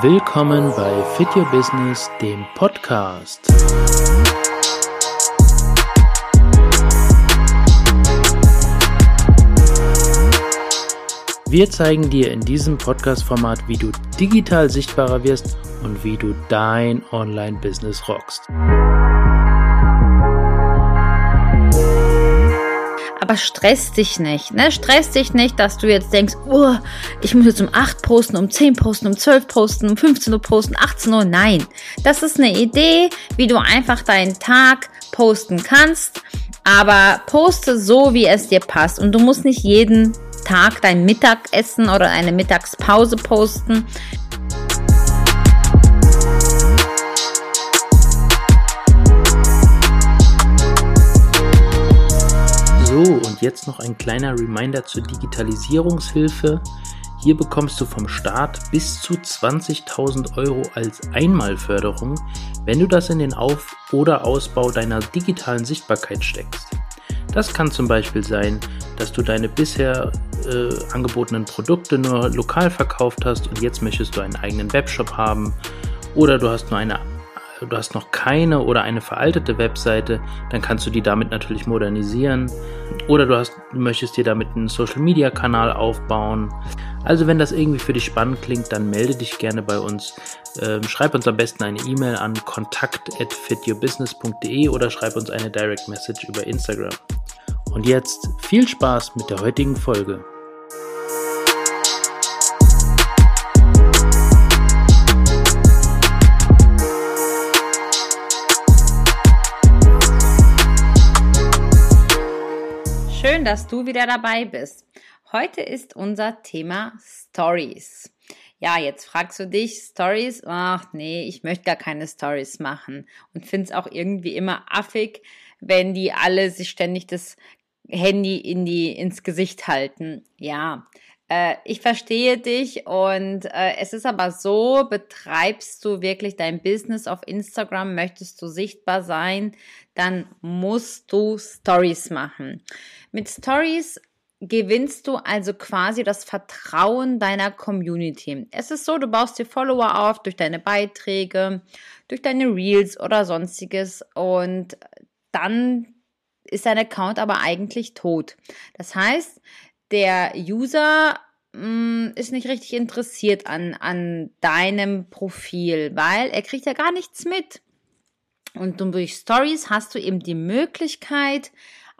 Willkommen bei Fit Your Business, dem Podcast. Wir zeigen dir in diesem Podcast-Format, wie du digital sichtbarer wirst und wie du dein Online-Business rockst. Aber stress dich nicht. Ne? Stress dich nicht, dass du jetzt denkst, oh, ich muss jetzt um 8 posten, um 10 posten, um 12 posten, um 15 Uhr posten, 18 Uhr. Nein, das ist eine Idee, wie du einfach deinen Tag posten kannst. Aber poste so, wie es dir passt. Und du musst nicht jeden Tag dein Mittagessen oder eine Mittagspause posten. Und jetzt noch ein kleiner Reminder zur Digitalisierungshilfe. Hier bekommst du vom Staat bis zu 20.000 Euro als Einmalförderung, wenn du das in den Auf- oder Ausbau deiner digitalen Sichtbarkeit steckst. Das kann zum Beispiel sein, dass du deine bisher äh, angebotenen Produkte nur lokal verkauft hast und jetzt möchtest du einen eigenen Webshop haben oder du hast nur eine du hast noch keine oder eine veraltete Webseite, dann kannst du die damit natürlich modernisieren. Oder du, hast, möchtest dir damit einen Social Media Kanal aufbauen. Also wenn das irgendwie für dich spannend klingt, dann melde dich gerne bei uns. Ähm, schreib uns am besten eine E-Mail an kontakt@fityourbusiness.de oder schreib uns eine Direct Message über Instagram. Und jetzt viel Spaß mit der heutigen Folge. Dass du wieder dabei bist. Heute ist unser Thema Stories. Ja, jetzt fragst du dich, Stories? Ach nee, ich möchte gar keine Stories machen und finde es auch irgendwie immer affig, wenn die alle sich ständig das Handy in die, ins Gesicht halten. Ja, äh, ich verstehe dich und äh, es ist aber so, betreibst du wirklich dein Business auf Instagram, möchtest du sichtbar sein, dann musst du Stories machen. Mit Stories gewinnst du also quasi das Vertrauen deiner Community. Es ist so, du baust dir Follower auf durch deine Beiträge, durch deine Reels oder sonstiges und dann ist dein Account aber eigentlich tot. Das heißt, der User mh, mm, ist nicht richtig interessiert an, an deinem Profil, weil er kriegt ja gar nichts mit. Und durch Stories hast du eben die Möglichkeit,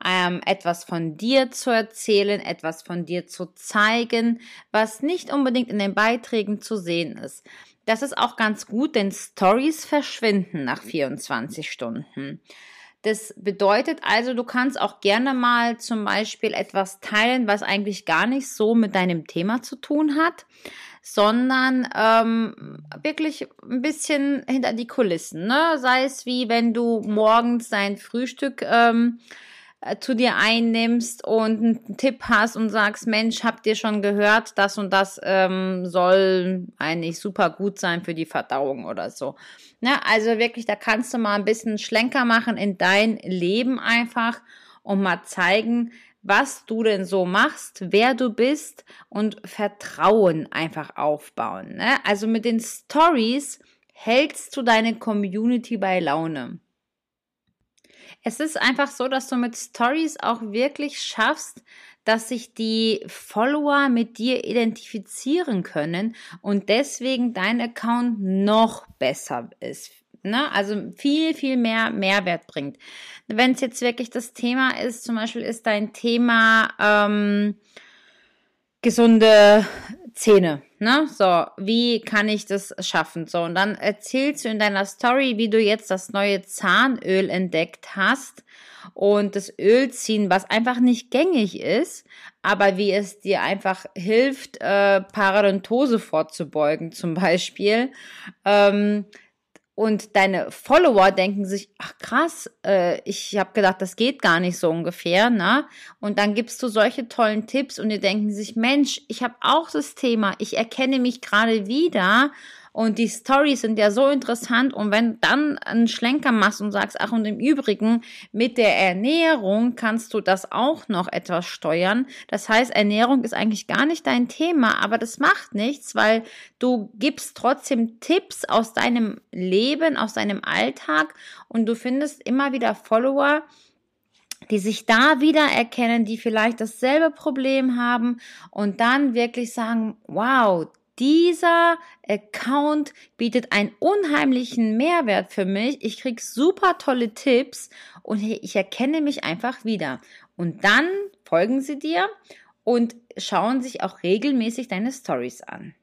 ähm, etwas von dir zu erzählen, etwas von dir zu zeigen, was nicht unbedingt in den Beiträgen zu sehen ist. Das ist auch ganz gut, denn Stories verschwinden nach 24 Stunden. Das bedeutet also, du kannst auch gerne mal zum Beispiel etwas teilen, was eigentlich gar nicht so mit deinem Thema zu tun hat, sondern ähm, wirklich ein bisschen hinter die Kulissen. Ne? Sei es wie wenn du morgens dein Frühstück ähm, äh, zu dir einnimmst und einen Tipp hast und sagst, Mensch, habt ihr schon gehört, das und das ähm, soll eigentlich super gut sein für die Verdauung oder so. Ne? Also wirklich, da kannst du mal ein bisschen Schlenker machen in dein Leben einfach und mal zeigen, was du denn so machst, wer du bist und Vertrauen einfach aufbauen. Ne? Also mit den Stories hältst du deine Community bei Laune. Es ist einfach so, dass du mit Stories auch wirklich schaffst, dass sich die Follower mit dir identifizieren können und deswegen dein Account noch besser ist. Ne? Also viel, viel mehr Mehrwert bringt. Wenn es jetzt wirklich das Thema ist, zum Beispiel ist dein Thema ähm, gesunde Zähne. Ne? So, wie kann ich das schaffen? So, und dann erzählst du in deiner Story, wie du jetzt das neue Zahnöl entdeckt hast und das Öl ziehen, was einfach nicht gängig ist, aber wie es dir einfach hilft, äh, Parodontose vorzubeugen, zum Beispiel. Ähm, und deine Follower denken sich, ach krass, äh, ich habe gedacht, das geht gar nicht so ungefähr, ne? Und dann gibst du solche tollen Tipps und die denken sich, Mensch, ich habe auch das Thema, ich erkenne mich gerade wieder Und die Stories sind ja so interessant. Und wenn dann einen Schlenker machst und sagst, ach, und im Übrigen, mit der Ernährung kannst du das auch noch etwas steuern. Das heißt, Ernährung ist eigentlich gar nicht dein Thema, aber das macht nichts, weil du gibst trotzdem Tipps aus deinem Leben, aus deinem Alltag und du findest immer wieder Follower, die sich da wiedererkennen, die vielleicht dasselbe Problem haben und dann wirklich sagen, wow, dieser Account bietet einen unheimlichen Mehrwert für mich. Ich krieg super tolle Tipps und ich erkenne mich einfach wieder. Und dann folgen sie dir und schauen sich auch regelmäßig deine Stories an.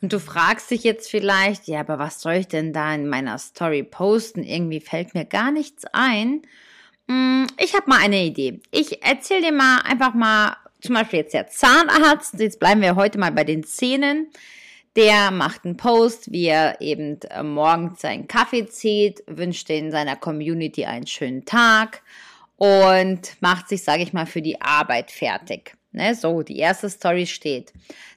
Und du fragst dich jetzt vielleicht, ja, aber was soll ich denn da in meiner Story posten? Irgendwie fällt mir gar nichts ein. Hm, ich habe mal eine Idee. Ich erzähle dir mal einfach mal, zum Beispiel jetzt der Zahnarzt, jetzt bleiben wir heute mal bei den Zähnen. Der macht einen Post, wie er eben äh, morgens seinen Kaffee zieht, wünscht in seiner Community einen schönen Tag und macht sich, sage ich mal, für die Arbeit fertig. Ne, so, die erste Story steht.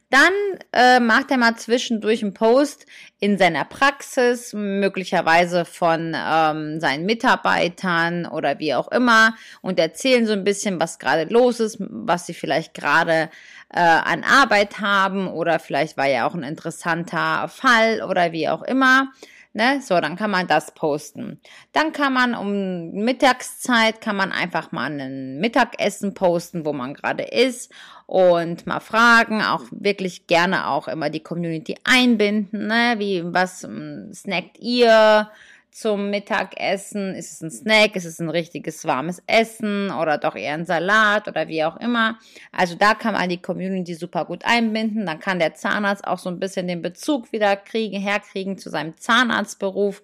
Dann äh, macht er mal zwischendurch einen Post in seiner Praxis, möglicherweise von ähm, seinen Mitarbeitern oder wie auch immer und erzählen so ein bisschen, was gerade los ist, was sie vielleicht gerade äh, an Arbeit haben oder vielleicht war ja auch ein interessanter Fall oder wie auch immer. Ne? So, dann kann man das posten. Dann kann man um Mittagszeit, kann man einfach mal ein Mittagessen posten, wo man gerade ist und mal fragen, auch wirklich gerne auch immer die Community einbinden, ne? wie, was ähm, snackt ihr? Zum Mittagessen? Ist es ein Snack? Ist es ein richtiges warmes Essen oder doch eher ein Salat oder wie auch immer? Also da kann man die Community super gut einbinden. Dann kann der Zahnarzt auch so ein bisschen den Bezug wieder kriegen, herkriegen zu seinem Zahnarztberuf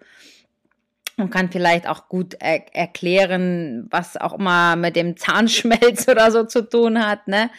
und kann vielleicht auch gut er erklären, was auch immer mit dem Zahnschmelz oder so zu tun hat, ne?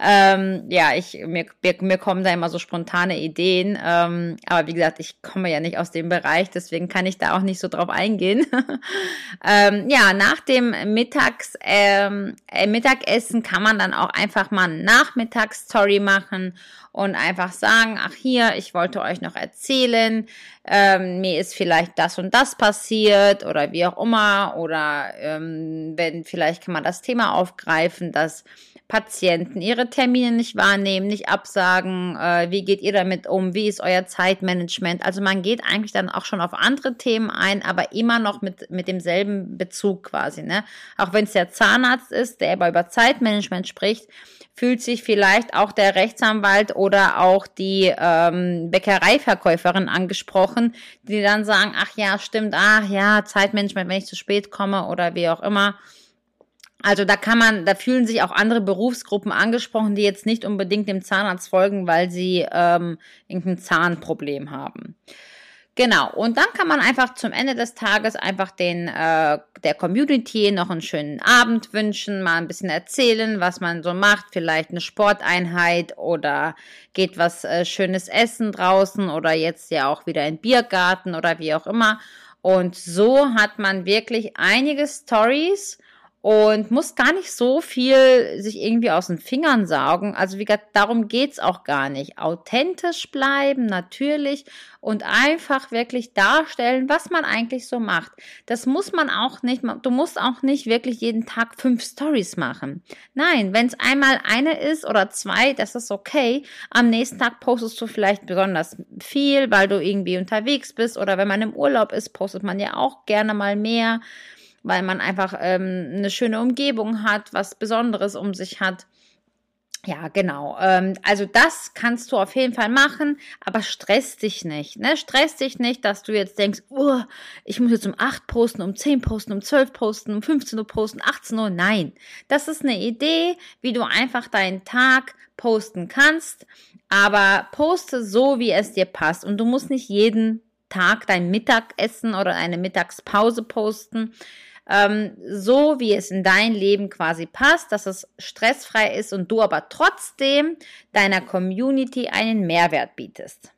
Ähm, ja, ich, mir, mir, mir kommen da immer so spontane Ideen, ähm, aber wie gesagt, ich komme ja nicht aus dem Bereich, deswegen kann ich da auch nicht so drauf eingehen. ähm, ja, nach dem Mittags, ähm, äh, Mittagessen kann man dann auch einfach mal eine Nachmittagsstory machen und einfach sagen, ach hier, ich wollte euch noch erzählen, ähm, mir ist vielleicht das und das passiert oder wie auch immer oder ähm, wenn vielleicht kann man das Thema aufgreifen, dass Patienten ihre Termine nicht wahrnehmen, nicht absagen, äh, wie geht ihr damit um, wie ist euer Zeitmanagement. Also man geht eigentlich dann auch schon auf andere Themen ein, aber immer noch mit, mit demselben Bezug quasi. Ne? Auch wenn es der Zahnarzt ist, der aber über Zeitmanagement spricht, fühlt sich vielleicht auch der Rechtsanwalt oder auch die ähm, Bäckereiverkäuferin angesprochen, die dann sagen, ach ja, stimmt, ach ja, Zeitmanagement, wenn ich zu spät komme oder wie auch immer. Also da kann man, da fühlen sich auch andere Berufsgruppen angesprochen, die jetzt nicht unbedingt dem Zahnarzt folgen, weil sie ähm, irgendein Zahnproblem haben. Genau, und dann kann man einfach zum Ende des Tages einfach den äh, der Community noch einen schönen Abend wünschen, mal ein bisschen erzählen, was man so macht, vielleicht eine Sporteinheit oder geht was äh, schönes essen draußen oder jetzt ja auch wieder in Biergarten oder wie auch immer. Und so hat man wirklich einige Stories, und muss gar nicht so viel sich irgendwie aus den Fingern saugen. Also wie gesagt, darum geht's auch gar nicht. Authentisch bleiben, natürlich und einfach wirklich darstellen, was man eigentlich so macht. Das muss man auch nicht, du musst auch nicht wirklich jeden Tag fünf Stories machen. Nein, wenn es einmal eine ist oder zwei, das ist okay. Am nächsten Tag postest du vielleicht besonders viel, weil du irgendwie unterwegs bist oder wenn man im Urlaub ist, postet man ja auch gerne mal mehr weil man einfach ähm, eine schöne Umgebung hat, was Besonderes um sich hat. Ja, genau. Ähm, also das kannst du auf jeden Fall machen, aber stress dich nicht. Ne? Stress dich nicht, dass du jetzt denkst, oh, ich muss jetzt um 8 posten, um 10 posten, um 12 posten, um 15 Uhr posten, 18 Uhr. Nein, das ist eine Idee, wie du einfach deinen Tag posten kannst, aber poste so, wie es dir passt. Und du musst nicht jeden Tag dein Mittagessen oder eine Mittagspause posten ähm, so wie es in dein Leben quasi passt, dass es stressfrei ist und du aber trotzdem deiner Community einen Mehrwert bietest.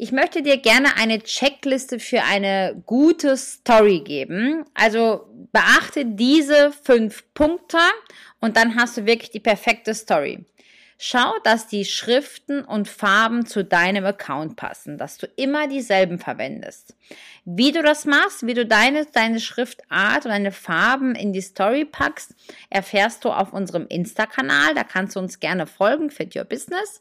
Ich möchte dir gerne eine Checkliste für eine gute Story geben. Also beachte diese fünf Punkte und dann hast du wirklich die perfekte Story. Schau, dass die Schriften und Farben zu deinem Account passen, dass du immer dieselben verwendest. Wie du das machst, wie du deine, deine Schriftart und deine Farben in die Story packst, erfährst du auf unserem Insta-Kanal. Da kannst du uns gerne folgen, Fit Your Business.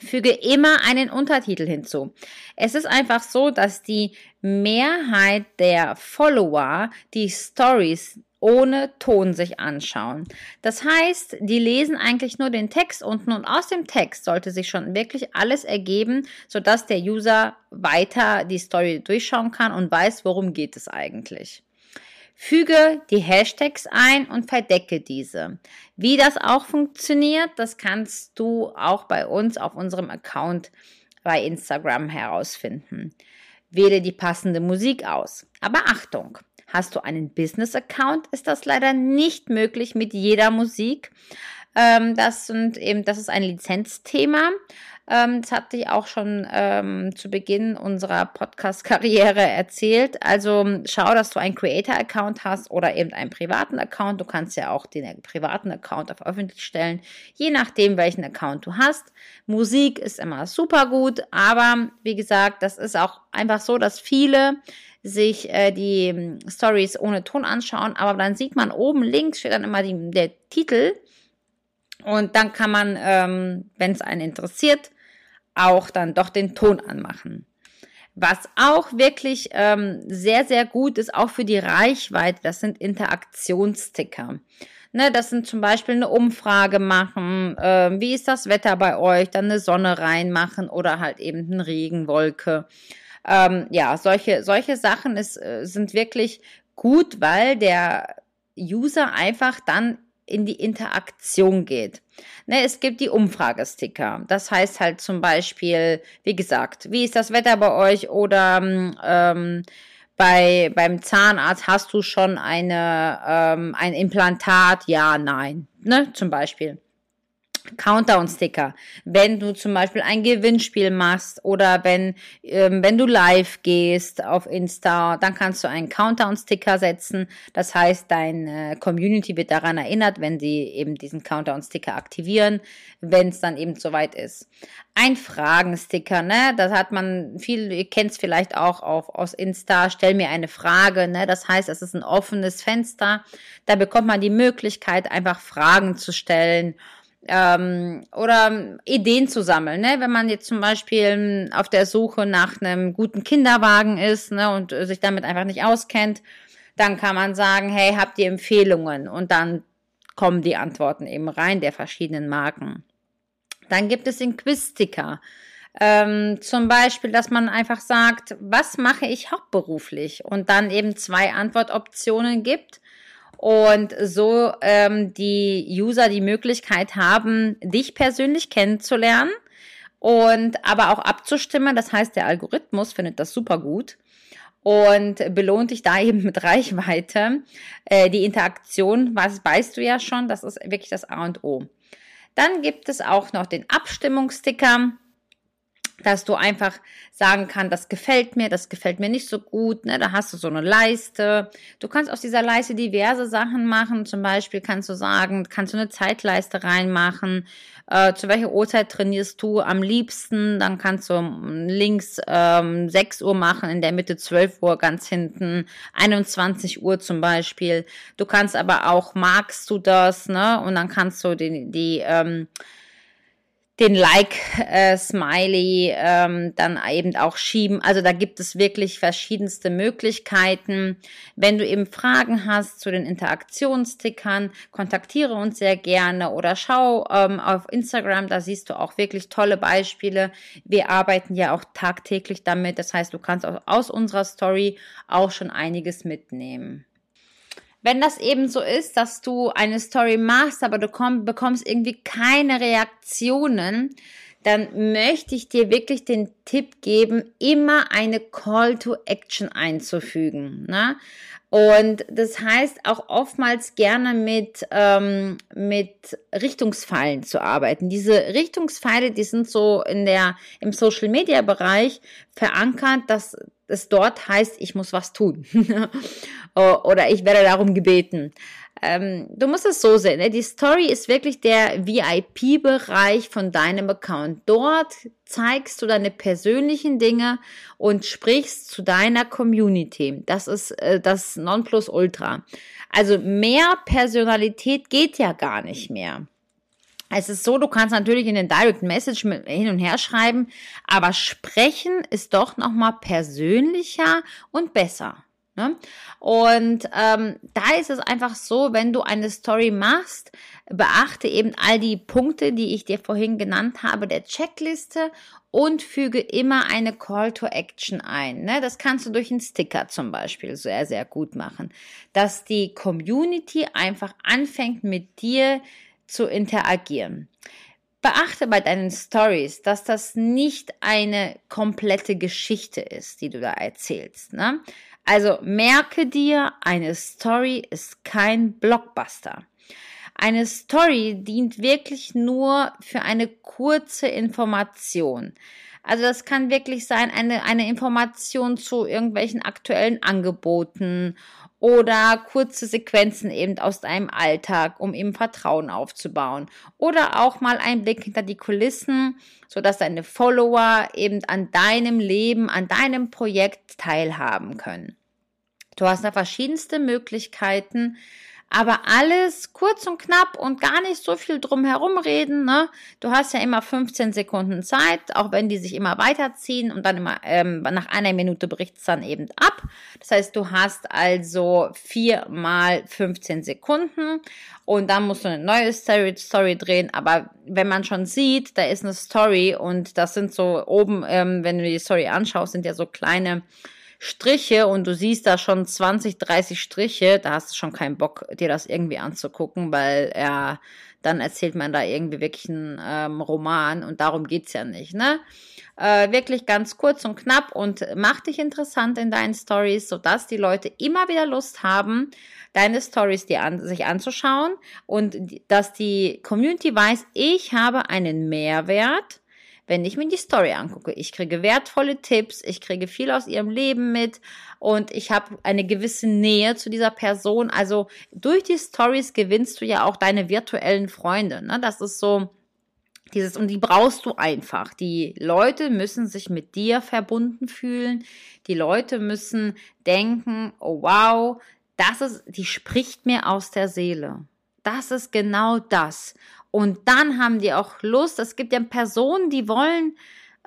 Füge immer einen Untertitel hinzu. Es ist einfach so, dass die Mehrheit der Follower die Stories ohne Ton sich anschauen. Das heißt, die lesen eigentlich nur den Text unten und aus dem Text sollte sich schon wirklich alles ergeben, sodass der User weiter die Story durchschauen kann und weiß, worum geht es eigentlich. Füge die Hashtags ein und verdecke diese. Wie das auch funktioniert, das kannst du auch bei uns auf unserem Account bei Instagram herausfinden. Wähle die passende Musik aus. Aber Achtung, hast du einen Business-Account, ist das leider nicht möglich mit jeder Musik. Ähm, das sind eben, das ist ein Lizenzthema. Ähm, das hatte ich auch schon ähm, zu Beginn unserer Podcast-Karriere erzählt. Also schau, dass du einen Creator-Account hast oder eben einen privaten Account. Du kannst ja auch den privaten Account auf öffentlich stellen, je nachdem, welchen Account du hast. Musik ist immer super gut, aber wie gesagt, das ist auch einfach so, dass viele sich äh, die ähm, Stories ohne Ton anschauen, aber dann sieht man oben links steht dann immer die, der Titel und dann kann man, ähm, wenn es einen interessiert, auch dann doch den Ton anmachen. Was auch wirklich ähm, sehr, sehr gut ist, auch für die Reichweite, das sind Interaktionssticker. Ne, das sind zum Beispiel eine Umfrage machen, äh, wie ist das Wetter bei euch, dann eine Sonne reinmachen oder halt eben eine Regenwolke. Ähm, ja, solche, solche Sachen ist, äh, sind wirklich gut, weil der User einfach dann in die Interaktion geht. Ne, es gibt die Umfragesticker. Das heißt halt zum Beispiel, wie gesagt, wie ist das Wetter bei euch oder ähm, bei, beim Zahnarzt hast du schon eine, ähm, ein Implantat? Ja, nein. Ne, zum Beispiel. Countdown-Sticker. Wenn du zum Beispiel ein Gewinnspiel machst oder wenn, ähm, wenn du live gehst auf Insta, dann kannst du einen Countdown-Sticker setzen. Das heißt, deine Community wird daran erinnert, wenn sie eben diesen Countdown-Sticker aktivieren, wenn es dann eben soweit ist. Ein Fragen-Sticker, ne? Das hat man viel, ihr kennt es vielleicht auch auf, aus Insta, stell mir eine Frage, ne? Das heißt, es ist ein offenes Fenster. Da bekommt man die Möglichkeit, einfach Fragen zu stellen ähm, oder Ideen zu sammeln. Ne? Wenn man jetzt zum Beispiel auf der Suche nach einem guten Kinderwagen ist ne, und sich damit einfach nicht auskennt, dann kann man sagen, hey, habt ihr Empfehlungen? Und dann kommen die Antworten eben rein der verschiedenen Marken. Dann gibt es den Quiz-Sticker. Ähm, zum Beispiel, dass man einfach sagt, was mache ich hauptberuflich? Und dann eben zwei Antwortoptionen gibt und so ähm, die User die Möglichkeit haben, dich persönlich kennenzulernen und aber auch abzustimmen. Das heißt, der Algorithmus findet das super gut und belohnt dich da eben mit Reichweite. Äh, die Interaktion, was weißt du ja schon, das ist wirklich das A und O. Dann gibt es auch noch den Abstimmungssticker dass du einfach sagen kannst, das gefällt mir, das gefällt mir nicht so gut. Ne? Da hast du so eine Leiste. Du kannst aus dieser Leiste diverse Sachen machen. Zum Beispiel kannst du sagen, kannst du eine Zeitleiste reinmachen. Äh, zu welcher Uhrzeit trainierst du am liebsten? Dann kannst du links ähm, 6 Uhr machen, in der Mitte 12 Uhr, ganz hinten 21 Uhr zum Beispiel. Du kannst aber auch, magst du das? Ne? Und dann kannst du die, die ähm, den Like-Smiley äh, ähm, dann eben auch schieben. Also da gibt es wirklich verschiedenste Möglichkeiten. Wenn du eben Fragen hast zu den Interaktionstickern, kontaktiere uns sehr gerne oder schau ähm, auf Instagram, da siehst du auch wirklich tolle Beispiele. Wir arbeiten ja auch tagtäglich damit. Das heißt, du kannst auch aus unserer Story auch schon einiges mitnehmen. Wenn das eben so ist, dass du eine Story machst, aber du komm, bekommst irgendwie keine Reaktionen, dann möchte ich dir wirklich den Tipp geben, immer eine Call to Action einzufügen. Ne? Und das heißt auch oftmals gerne mit, ähm, mit Richtungspfeilen zu arbeiten. Diese Richtungspfeile, die sind so in der, im Social Media Bereich verankert, dass es dort heißt, ich muss was tun. Oder ich werde darum gebeten. Ähm, du musst es so sehen, ne? die Story ist wirklich der VIP-Bereich von deinem Account. Dort zeigst du deine persönlichen Dinge und sprichst zu deiner Community. Das ist äh, das Nonplusultra. Also mehr Personalität geht ja gar nicht mehr. Es ist so, du kannst natürlich in den Direct Message hin und her schreiben, aber sprechen ist doch nochmal persönlicher und besser. Ne? Und ähm, da ist es einfach so, wenn du eine Story machst, beachte eben all die Punkte, die ich dir vorhin genannt habe, der Checkliste und füge immer eine Call to Action ein. Ne? Das kannst du durch einen Sticker zum Beispiel sehr, sehr gut machen, dass die Community einfach anfängt mit dir zu interagieren. Beachte bei deinen Stories, dass das nicht eine komplette Geschichte ist, die du da erzählst. Ne? Also merke dir, eine Story ist kein Blockbuster. Eine Story dient wirklich nur für eine kurze Information. Also das kann wirklich sein, eine, eine Information zu irgendwelchen aktuellen Angeboten oder kurze Sequenzen eben aus deinem Alltag, um eben Vertrauen aufzubauen. Oder auch mal ein Blick hinter die Kulissen, so dass deine Follower eben an deinem Leben, an deinem Projekt teilhaben können. Du hast da verschiedenste Möglichkeiten, aber alles kurz und knapp und gar nicht so viel drum herum reden. Ne? Du hast ja immer 15 Sekunden Zeit, auch wenn die sich immer weiterziehen und dann immer ähm, nach einer Minute bricht es dann eben ab. Das heißt, du hast also vier mal 15 Sekunden und dann musst du eine neue Story, Story drehen. Aber wenn man schon sieht, da ist eine Story und das sind so oben, ähm, wenn du die Story anschaust, sind ja so kleine Striche und du siehst da schon 20, 30 Striche, da hast du schon keinen Bock, dir das irgendwie anzugucken, weil ja, dann erzählt man da irgendwie wirklich einen ähm, Roman und darum geht's ja nicht, ne? Äh, wirklich ganz kurz und knapp und mach dich interessant in deinen Stories, sodass die Leute immer wieder Lust haben, deine Stories dir an, sich anzuschauen und dass die Community weiß, ich habe einen Mehrwert wenn ich mir die Story angucke. Ich kriege wertvolle Tipps, ich kriege viel aus ihrem Leben mit und ich habe eine gewisse Nähe zu dieser Person. Also durch die Stories gewinnst du ja auch deine virtuellen Freunde. Ne? Das ist so dieses, und die brauchst du einfach. Die Leute müssen sich mit dir verbunden fühlen. Die Leute müssen denken, oh wow, das ist, die spricht mir aus der Seele. Das ist genau das. Und dann haben die auch Lust. Es gibt ja Personen, die wollen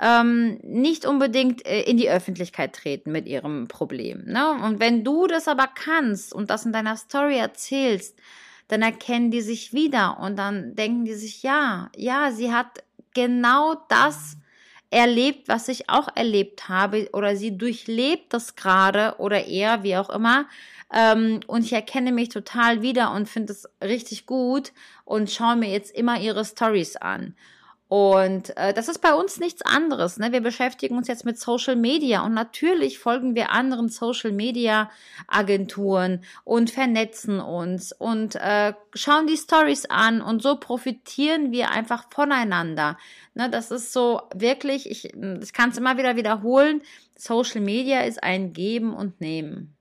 ähm, nicht unbedingt äh, in die Öffentlichkeit treten mit ihrem Problem. Ne? Und wenn du das aber kannst und das in deiner Story erzählst, dann erkennen die sich wieder und dann denken die sich, ja, ja, sie hat genau das erlebt, was ich auch erlebt habe oder sie durchlebt das gerade oder eher, wie auch immer. Ähm, und ich erkenne mich total wieder und finde es richtig gut und schaue mir jetzt immer ihre Stories an. Und äh, das ist bei uns nichts anderes. Ne? Wir beschäftigen uns jetzt mit Social Media und natürlich folgen wir anderen Social Media Agenturen und vernetzen uns und äh, schauen die Stories an und so profitieren wir einfach voneinander. Ne? Das ist so wirklich, ich, ich kann es immer wieder wiederholen. Social Media ist ein Geben und Nehmen.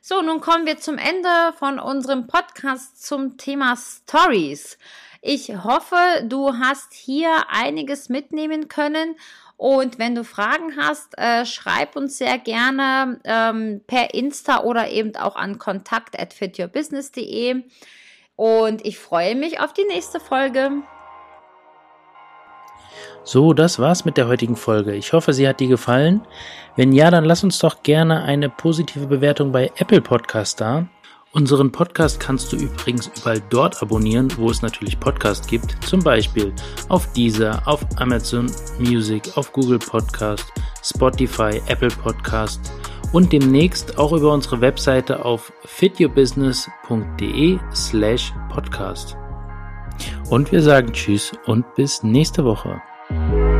So, nun kommen wir zum Ende von unserem Podcast zum Thema Stories. Ich hoffe, du hast hier einiges mitnehmen können. Und wenn du Fragen hast, äh, schreib uns sehr gerne ähm, per Insta oder eben auch an kontakt at fityourbusiness.de. Und ich freue mich auf die nächste Folge. So, das war's mit der heutigen Folge. Ich hoffe, sie hat dir gefallen. Wenn ja, dann lass uns doch gerne eine positive Bewertung bei Apple Podcast da. Unseren Podcast kannst du übrigens überall dort abonnieren, wo es natürlich Podcast gibt. Zum Beispiel auf Deezer, auf Amazon Music, auf Google Podcast, Spotify, Apple Podcast und demnächst auch über unsere Webseite auf fityourbusiness.de slash podcast. Und wir sagen Tschüss und bis nächste Woche. Bye.